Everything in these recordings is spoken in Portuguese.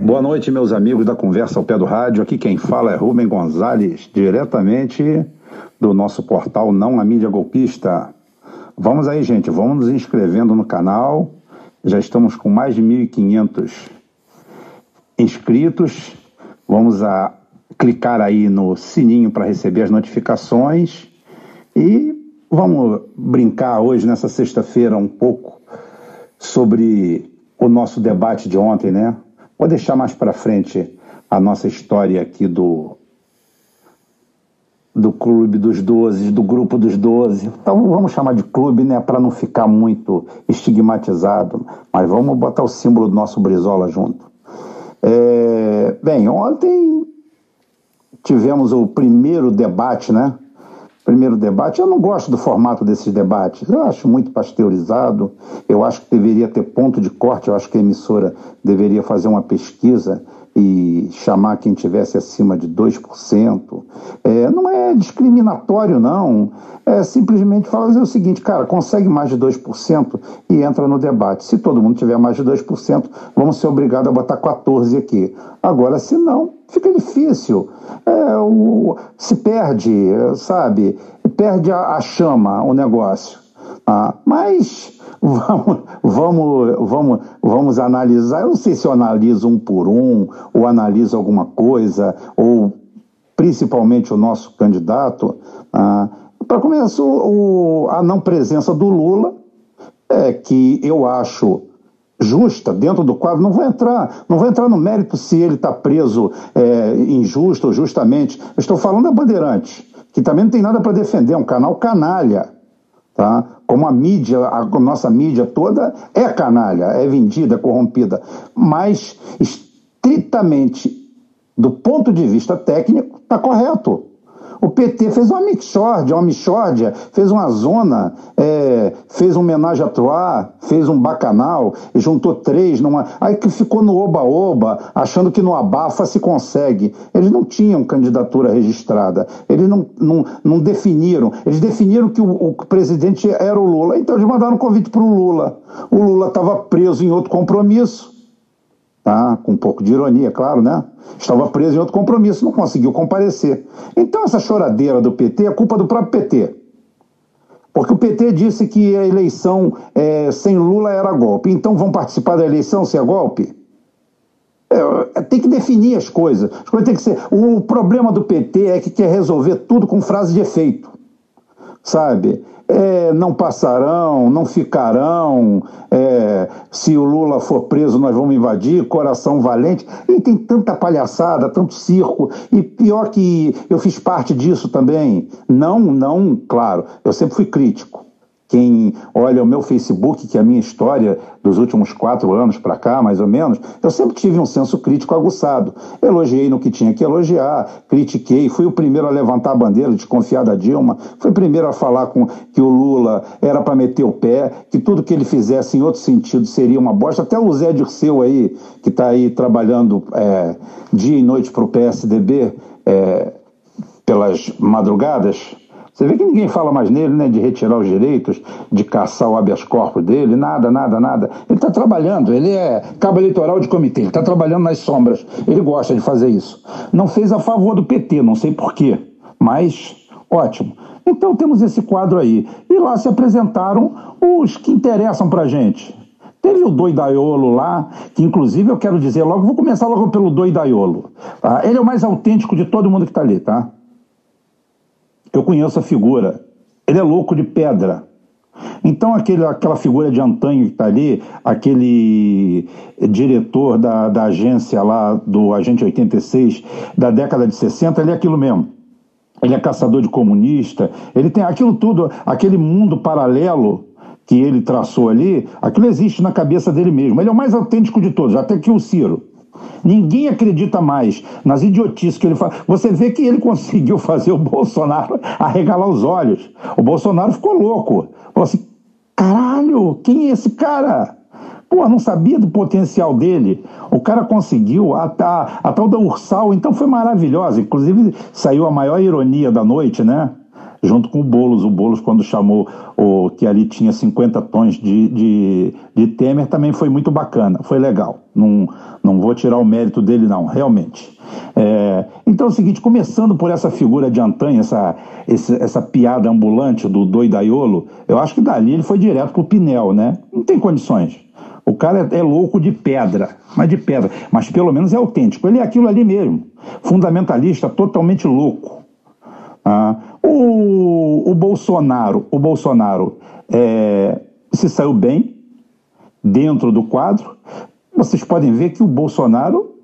Boa noite, meus amigos da Conversa ao Pé do Rádio. Aqui quem fala é Rubem Gonzalez, diretamente do nosso portal Não a Mídia Golpista. Vamos aí, gente, vamos nos inscrevendo no canal. Já estamos com mais de 1.500 inscritos. Vamos a clicar aí no sininho para receber as notificações e vamos brincar hoje, nessa sexta-feira, um pouco sobre o nosso debate de ontem, né? Vou deixar mais para frente a nossa história aqui do do clube dos doze, do grupo dos doze. Então vamos chamar de clube, né, para não ficar muito estigmatizado, mas vamos botar o símbolo do nosso Brizola junto. É, bem, ontem tivemos o primeiro debate, né? Primeiro debate. Eu não gosto do formato desses debates. Eu acho muito pasteurizado. Eu acho que deveria ter ponto de corte. Eu acho que a emissora deveria fazer uma pesquisa e chamar quem tivesse acima de 2%. É, não é discriminatório, não. É simplesmente fazer o seguinte, cara, consegue mais de 2% e entra no debate. Se todo mundo tiver mais de 2%, vamos ser obrigados a botar 14% aqui. Agora, se não, fica difícil. É, o, se perde, sabe? Perde a, a chama, o negócio. Ah, mas vamos, vamos, vamos, vamos analisar. Eu não sei se eu analiso um por um, ou analiso alguma coisa, ou principalmente o nosso candidato. Ah, Para começar, o, a não presença do Lula, é que eu acho justa dentro do quadro, não vou entrar, não vou entrar no mérito se ele está preso é, injusto ou justamente. Eu estou falando da Bandeirantes, que também não tem nada para defender, é um canal canalha. Tá? Como a mídia, a nossa mídia toda é canalha, é vendida, é corrompida. Mas, estritamente, do ponto de vista técnico, está correto. O PT fez uma mixórdia, uma mixórdia, fez uma zona, é, fez um homenagem a Troá, fez um bacanal, juntou três numa. Aí que ficou no oba-oba, achando que no abafa se consegue. Eles não tinham candidatura registrada, eles não, não, não definiram. Eles definiram que o, o presidente era o Lula, então eles mandaram um convite para o Lula. O Lula estava preso em outro compromisso tá? com um pouco de ironia, claro, né? Estava preso em outro compromisso, não conseguiu comparecer. Então, essa choradeira do PT é culpa do próprio PT. Porque o PT disse que a eleição é, sem Lula era golpe. Então, vão participar da eleição se é golpe? É, tem que definir as coisas. As coisas têm que ser. O problema do PT é que quer resolver tudo com frase de efeito. Sabe? é, não passarão, não ficarão, é, se o Lula for preso nós vamos invadir, coração valente. E tem tanta palhaçada, tanto circo, e pior que eu fiz parte disso também. Não, não, claro, eu sempre fui crítico. Quem olha o meu Facebook, que é a minha história dos últimos quatro anos para cá, mais ou menos, eu sempre tive um senso crítico aguçado. Elogiei no que tinha que elogiar, critiquei, fui o primeiro a levantar a bandeira, desconfiar da Dilma, fui o primeiro a falar com que o Lula era para meter o pé, que tudo que ele fizesse em outro sentido seria uma bosta. Até o Zé Dirceu aí, que está aí trabalhando é, dia e noite para o PSDB, é, pelas madrugadas você vê que ninguém fala mais nele, né, de retirar os direitos, de caçar o habeas corpus dele, nada, nada, nada. Ele está trabalhando, ele é cabo eleitoral de comitê, ele está trabalhando nas sombras, ele gosta de fazer isso. Não fez a favor do PT, não sei porquê, mas ótimo. Então temos esse quadro aí. E lá se apresentaram os que interessam para gente. Teve o doidaiolo lá, que inclusive eu quero dizer logo, vou começar logo pelo doidaiolo. Tá? Ele é o mais autêntico de todo mundo que está ali, tá? Eu conheço a figura. Ele é louco de pedra. Então, aquele, aquela figura de antanho que está ali, aquele diretor da, da agência lá, do Agente 86, da década de 60, ele é aquilo mesmo. Ele é caçador de comunista, ele tem aquilo tudo, aquele mundo paralelo que ele traçou ali, aquilo existe na cabeça dele mesmo. Ele é o mais autêntico de todos, até que o Ciro. Ninguém acredita mais nas idiotices que ele faz. Você vê que ele conseguiu fazer o Bolsonaro arregalar os olhos. O Bolsonaro ficou louco. Falou assim: caralho, quem é esse cara? Pô, não sabia do potencial dele. O cara conseguiu. A, a, a tal da Ursal, então, foi maravilhosa. Inclusive, saiu a maior ironia da noite, né? Junto com o Boulos. O Boulos, quando chamou o que ali tinha 50 tons de, de, de Temer, também foi muito bacana, foi legal. Não, não vou tirar o mérito dele, não, realmente. É, então é o seguinte, começando por essa figura de Antanha, essa, essa, essa piada ambulante do doidaiolo, eu acho que dali ele foi direto pro Pinel, né? Não tem condições. O cara é, é louco de pedra, mas de pedra, mas pelo menos é autêntico. Ele é aquilo ali mesmo, fundamentalista, totalmente louco. Ah, o, Bolsonaro, o Bolsonaro é, se saiu bem dentro do quadro. Vocês podem ver que o Bolsonaro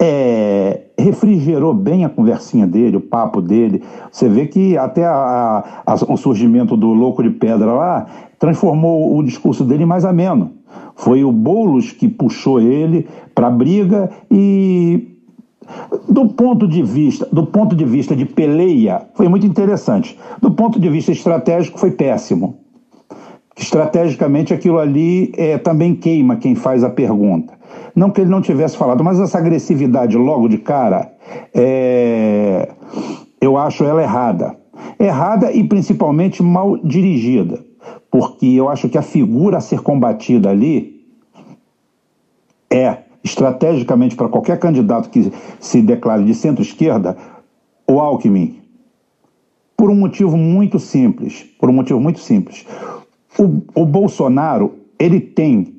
é, refrigerou bem a conversinha dele, o papo dele. Você vê que até a, a, o surgimento do louco de pedra lá transformou o discurso dele mais ameno. Foi o Boulos que puxou ele para a briga e do ponto de vista, do ponto de vista de peleia, foi muito interessante. Do ponto de vista estratégico, foi péssimo. Estrategicamente, aquilo ali é, também queima quem faz a pergunta. Não que ele não tivesse falado, mas essa agressividade logo de cara, é, eu acho ela errada. Errada e principalmente mal dirigida. Porque eu acho que a figura a ser combatida ali é estrategicamente para qualquer candidato que se declare de centro-esquerda, o Alckmin. Por um motivo muito simples, por um motivo muito simples. O, o Bolsonaro, ele tem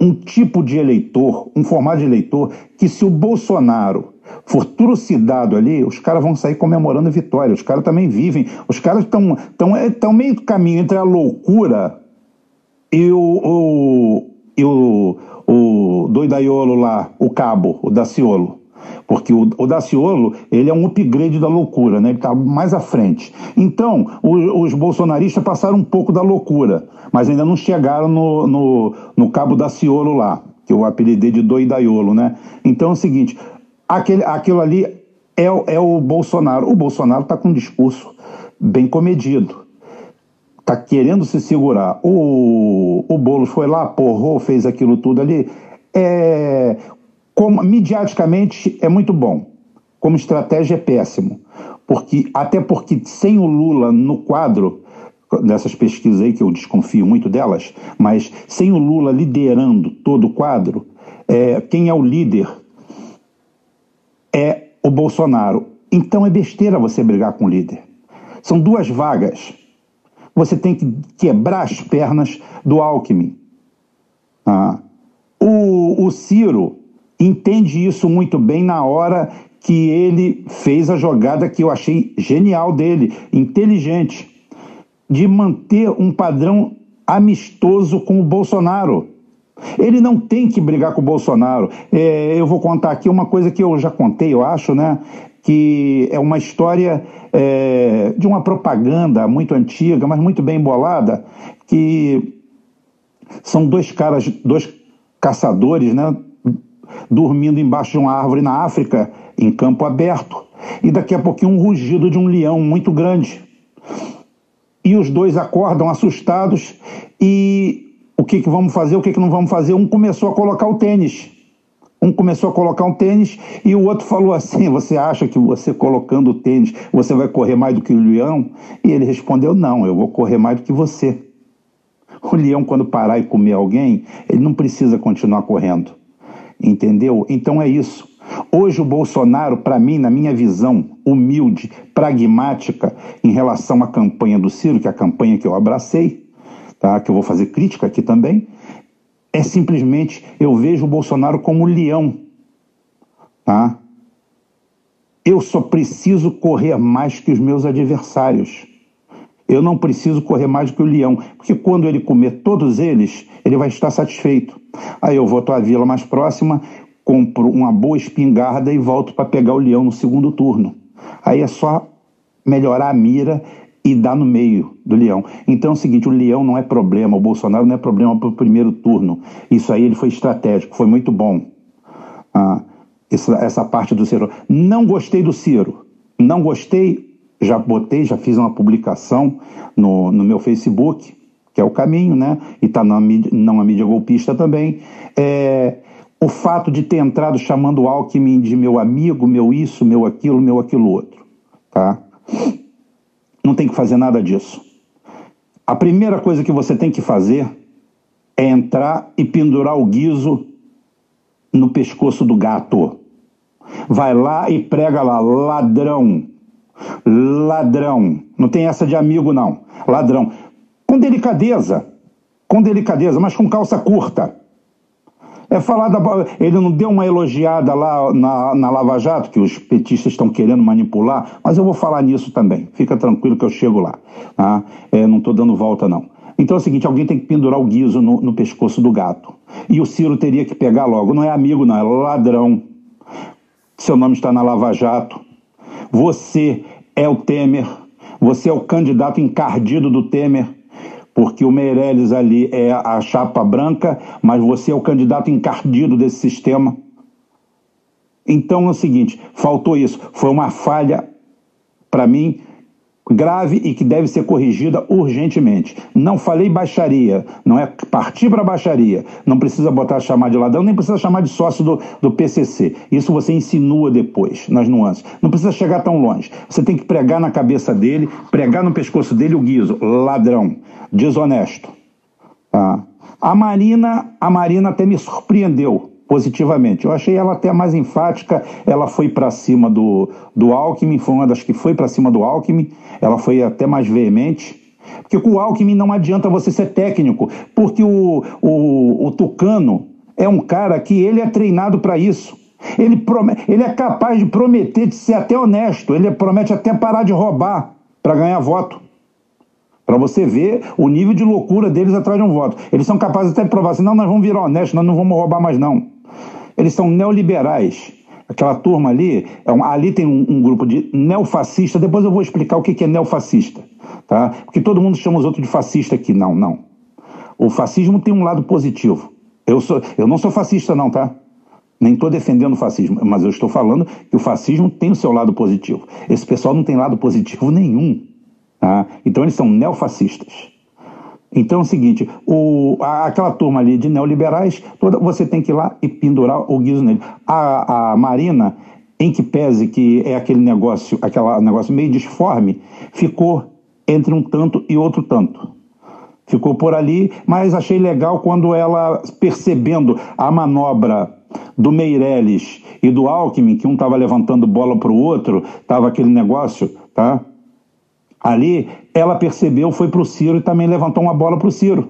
um tipo de eleitor, um formato de eleitor, que se o Bolsonaro for trucidado ali, os caras vão sair comemorando vitória. Os caras também vivem. Os caras estão tão, tão meio caminho entre a loucura e o, o, e o, o doidaiolo lá, o cabo, o Daciolo. Porque o, o Daciolo, ele é um upgrade da loucura, né? Ele está mais à frente. Então, o, os bolsonaristas passaram um pouco da loucura, mas ainda não chegaram no, no, no cabo Daciolo lá, que eu apelidei de doidaiolo, né? Então é o seguinte, aquele, aquilo ali é, é o Bolsonaro. O Bolsonaro está com um discurso bem comedido está querendo se segurar. O, o Boulos foi lá, porrou, fez aquilo tudo ali. É, como, mediaticamente é muito bom. Como estratégia é péssimo. Porque, até porque sem o Lula no quadro, dessas pesquisas aí, que eu desconfio muito delas, mas sem o Lula liderando todo o quadro, é, quem é o líder é o Bolsonaro. Então é besteira você brigar com o líder. São duas vagas você tem que quebrar as pernas do Alckmin. Ah. O, o Ciro entende isso muito bem na hora que ele fez a jogada que eu achei genial dele, inteligente, de manter um padrão amistoso com o Bolsonaro. Ele não tem que brigar com o Bolsonaro. É, eu vou contar aqui uma coisa que eu já contei, eu acho, né? Que é uma história é, de uma propaganda muito antiga, mas muito bem embolada, que são dois caras, dois caçadores, né, dormindo embaixo de uma árvore na África, em campo aberto, e daqui a pouquinho um rugido de um leão muito grande. E os dois acordam assustados e o que, que vamos fazer, o que, que não vamos fazer? Um começou a colocar o tênis um começou a colocar um tênis e o outro falou assim: Você acha que você colocando o tênis você vai correr mais do que o leão? E ele respondeu: Não, eu vou correr mais do que você. O leão, quando parar e comer alguém, ele não precisa continuar correndo. Entendeu? Então é isso. Hoje o Bolsonaro, para mim, na minha visão humilde, pragmática, em relação à campanha do Ciro, que é a campanha que eu abracei, tá? que eu vou fazer crítica aqui também, é simplesmente eu vejo o Bolsonaro como leão. Tá? Eu só preciso correr mais que os meus adversários. Eu não preciso correr mais que o leão, porque quando ele comer todos eles, ele vai estar satisfeito. Aí eu vou à vila mais próxima, compro uma boa espingarda e volto para pegar o leão no segundo turno. Aí é só melhorar a mira e dá no meio do leão. Então é o seguinte, o leão não é problema, o Bolsonaro não é problema para o primeiro turno. Isso aí ele foi estratégico, foi muito bom. Ah, essa, essa parte do Ciro. Não gostei do Ciro. Não gostei, já botei, já fiz uma publicação no, no meu Facebook, que é o caminho, né? E está na mídia, não a mídia golpista também. É, o fato de ter entrado chamando o Alckmin de meu amigo, meu isso, meu aquilo, meu aquilo outro. Tá? Não tem que fazer nada disso. A primeira coisa que você tem que fazer é entrar e pendurar o guiso no pescoço do gato. Vai lá e prega lá, ladrão. Ladrão. Não tem essa de amigo, não. Ladrão. Com delicadeza. Com delicadeza, mas com calça curta. É falar da. Ele não deu uma elogiada lá na, na Lava Jato, que os petistas estão querendo manipular, mas eu vou falar nisso também. Fica tranquilo que eu chego lá. Tá? É, não estou dando volta, não. Então é o seguinte: alguém tem que pendurar o guiso no, no pescoço do gato. E o Ciro teria que pegar logo. Não é amigo, não, é ladrão. Seu nome está na Lava Jato. Você é o Temer. Você é o candidato encardido do Temer porque o Meirelles ali é a chapa branca, mas você é o candidato encardido desse sistema. Então é o seguinte: faltou isso. Foi uma falha, para mim, grave e que deve ser corrigida urgentemente. Não falei baixaria, não é partir para baixaria. Não precisa botar chamar de ladrão, nem precisa chamar de sócio do, do PCC. Isso você insinua depois, nas nuances. Não precisa chegar tão longe. Você tem que pregar na cabeça dele, pregar no pescoço dele o guiso, ladrão, desonesto. Tá? A Marina, a Marina até me surpreendeu positivamente. Eu achei ela até mais enfática, ela foi para cima do, do Alckmin, foi uma das que foi para cima do Alckmin, ela foi até mais veemente. Porque com o Alckmin não adianta você ser técnico, porque o, o, o Tucano é um cara que ele é treinado para isso. Ele, promete, ele é capaz de prometer de ser até honesto, ele promete até parar de roubar para ganhar voto. Para você ver o nível de loucura deles atrás de um voto. Eles são capazes até de provar assim: não, nós vamos virar honestos, nós não vamos roubar mais, não. Eles são neoliberais. Aquela turma ali, é um, ali tem um, um, grupo de neofascista. Depois eu vou explicar o que, que é neofascista. Tá? Porque todo mundo chama os outros de fascista aqui. Não, não. O fascismo tem um lado positivo. Eu, sou, eu não sou fascista, não, tá? Nem estou defendendo o fascismo, mas eu estou falando que o fascismo tem o seu lado positivo. Esse pessoal não tem lado positivo nenhum. Tá? Então eles são neofascistas. Então é o seguinte, o, aquela turma ali de neoliberais, toda, você tem que ir lá e pendurar o guiso nele. A, a Marina, em que pese que é aquele negócio, aquele negócio meio disforme, ficou entre um tanto e outro tanto. Ficou por ali, mas achei legal quando ela, percebendo a manobra do Meirelles e do Alckmin, que um estava levantando bola para o outro, estava aquele negócio, tá? Ali, ela percebeu, foi para o Ciro e também levantou uma bola para o Ciro.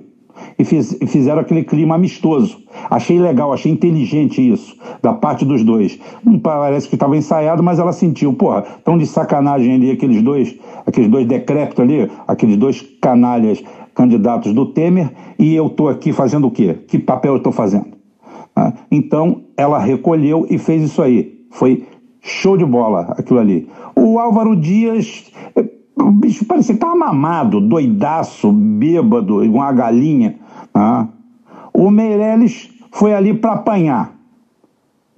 E, fiz, fizeram aquele clima amistoso. Achei legal, achei inteligente isso, da parte dos dois. Não parece que estava ensaiado, mas ela sentiu, porra, tão de sacanagem ali aqueles dois, aqueles dois decrépitos ali, aqueles dois canalhas candidatos do Temer, e eu estou aqui fazendo o quê? Que papel eu estou fazendo? Ah, então, ela recolheu e fez isso aí. Foi show de bola aquilo ali. O Álvaro Dias o bicho parecia que estava mamado, doidaço, bêbado, igual uma galinha. Né? O Meirelles foi ali para apanhar.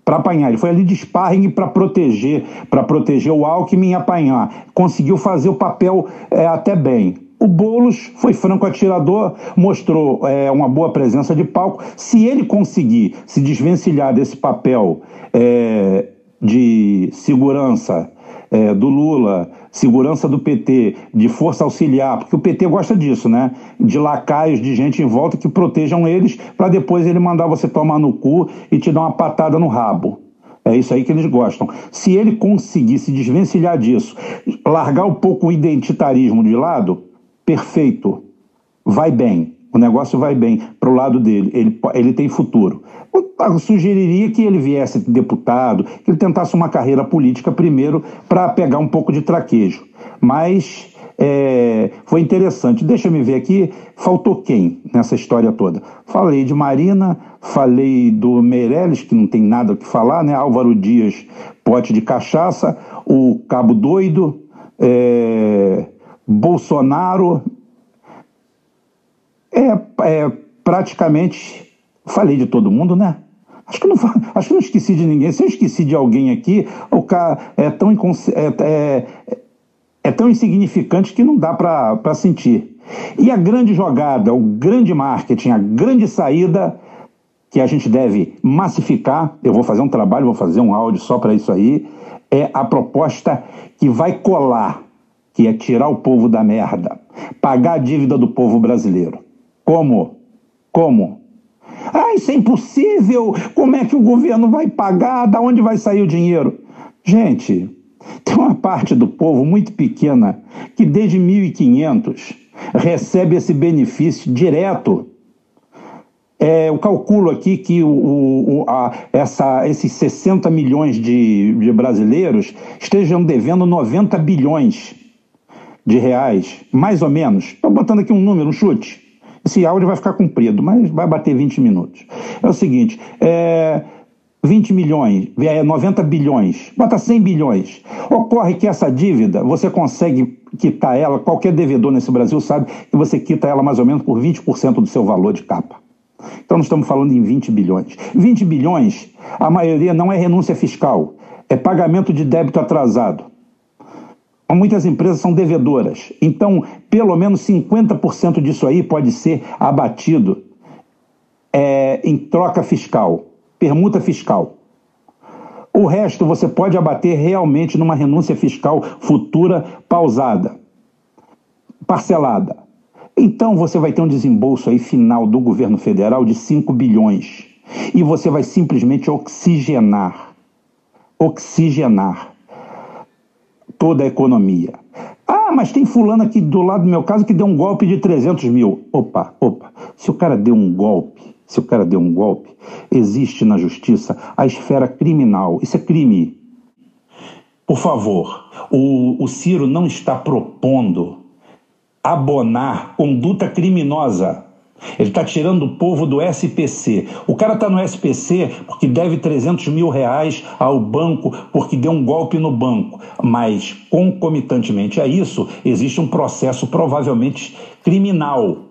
Para apanhar. Ele foi ali de sparring para proteger, para proteger o Alckmin e apanhar. Conseguiu fazer o papel é, até bem. O Boulos foi franco atirador, mostrou é, uma boa presença de palco. Se ele conseguir se desvencilhar desse papel é, de segurança é, do Lula, segurança do PT, de força auxiliar, porque o PT gosta disso, né? De lacaios, de gente em volta que protejam eles, para depois ele mandar você tomar no cu e te dar uma patada no rabo. É isso aí que eles gostam. Se ele conseguir se desvencilhar disso, largar um pouco o identitarismo de lado, perfeito. Vai bem. O negócio vai bem para o lado dele. Ele, ele tem futuro. Eu sugeriria que ele viesse deputado, que ele tentasse uma carreira política primeiro para pegar um pouco de traquejo. Mas é, foi interessante. Deixa eu me ver aqui, faltou quem nessa história toda? Falei de Marina, falei do Meirelles, que não tem nada o que falar, né? Álvaro Dias, pote de cachaça, o Cabo Doido, é, Bolsonaro. É, é praticamente. Falei de todo mundo, né? Acho que, não, acho que não esqueci de ninguém. Se eu esqueci de alguém aqui, o cara é tão, é, é, é tão insignificante que não dá para sentir. E a grande jogada, o grande marketing, a grande saída que a gente deve massificar, eu vou fazer um trabalho, vou fazer um áudio só para isso aí, é a proposta que vai colar, que é tirar o povo da merda, pagar a dívida do povo brasileiro. Como? Como? Ah, isso é impossível! Como é que o governo vai pagar? Da onde vai sair o dinheiro? Gente, tem uma parte do povo muito pequena que desde 1500 recebe esse benefício direto. É, eu calculo aqui que o, o, a, essa, esses 60 milhões de, de brasileiros estejam devendo 90 bilhões de reais, mais ou menos. Estou botando aqui um número, um chute. Esse áudio vai ficar comprido, mas vai bater 20 minutos. É o seguinte, é, 20 milhões, é 90 bilhões, bota 100 bilhões. Ocorre que essa dívida, você consegue quitar ela, qualquer devedor nesse Brasil sabe que você quita ela mais ou menos por 20% do seu valor de capa. Então nós estamos falando em 20 bilhões. 20 bilhões, a maioria não é renúncia fiscal, é pagamento de débito atrasado. Muitas empresas são devedoras, então pelo menos 50% disso aí pode ser abatido é, em troca fiscal permuta fiscal. O resto você pode abater realmente numa renúncia fiscal futura pausada, parcelada. Então você vai ter um desembolso aí final do governo federal de 5 bilhões. E você vai simplesmente oxigenar, oxigenar toda a economia. Ah, mas tem fulano aqui do lado do meu caso que deu um golpe de 300 mil. Opa, opa. Se o cara deu um golpe, se o cara deu um golpe, existe na justiça a esfera criminal. Isso é crime. Por favor, o, o Ciro não está propondo abonar conduta criminosa. Ele está tirando o povo do SPC. O cara está no SPC porque deve 300 mil reais ao banco porque deu um golpe no banco. Mas, concomitantemente a isso, existe um processo provavelmente criminal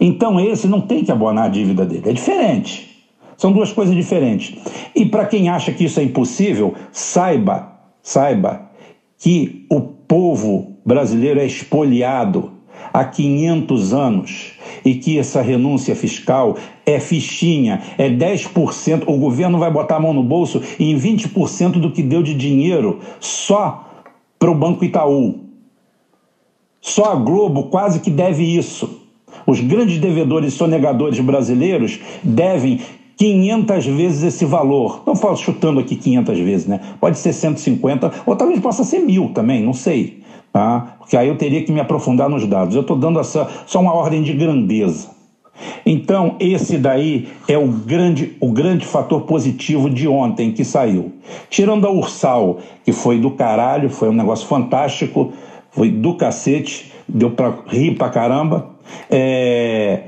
então esse não tem que abonar a dívida dele. É diferente. São duas coisas diferentes. E para quem acha que isso é impossível, saiba, saiba que o povo brasileiro é expoliado há 500 anos e que essa renúncia fiscal é fichinha, é 10%. O governo vai botar a mão no bolso e em 20% do que deu de dinheiro só para o Banco Itaú. Só a Globo quase que deve isso. Os grandes devedores sonegadores brasileiros devem 500 vezes esse valor. Não falo chutando aqui 500 vezes, né? Pode ser 150 ou talvez possa ser mil também, não sei. Tá? Porque aí eu teria que me aprofundar nos dados. Eu estou dando essa, só uma ordem de grandeza. Então, esse daí é o grande, o grande fator positivo de ontem que saiu. Tirando a Ursal, que foi do caralho, foi um negócio fantástico, foi do cacete, deu para rir pra caramba. É,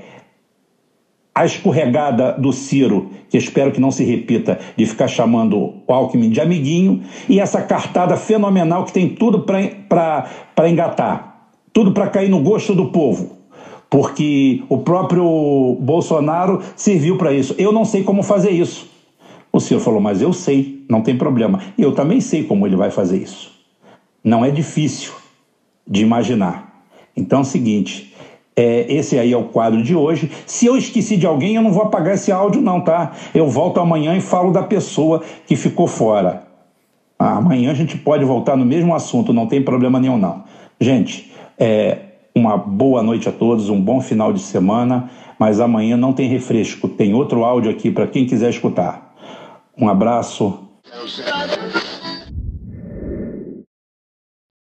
a escorregada do Ciro, que espero que não se repita, de ficar chamando o Alckmin de amiguinho, e essa cartada fenomenal que tem tudo para engatar, tudo para cair no gosto do povo, porque o próprio Bolsonaro serviu para isso. Eu não sei como fazer isso. O Ciro falou, mas eu sei, não tem problema. E eu também sei como ele vai fazer isso. Não é difícil de imaginar. Então é o seguinte, é, esse aí é o quadro de hoje. Se eu esqueci de alguém, eu não vou apagar esse áudio, não, tá? Eu volto amanhã e falo da pessoa que ficou fora. Ah, amanhã a gente pode voltar no mesmo assunto, não tem problema nenhum, não. Gente, é, uma boa noite a todos, um bom final de semana, mas amanhã não tem refresco, tem outro áudio aqui para quem quiser escutar. Um abraço.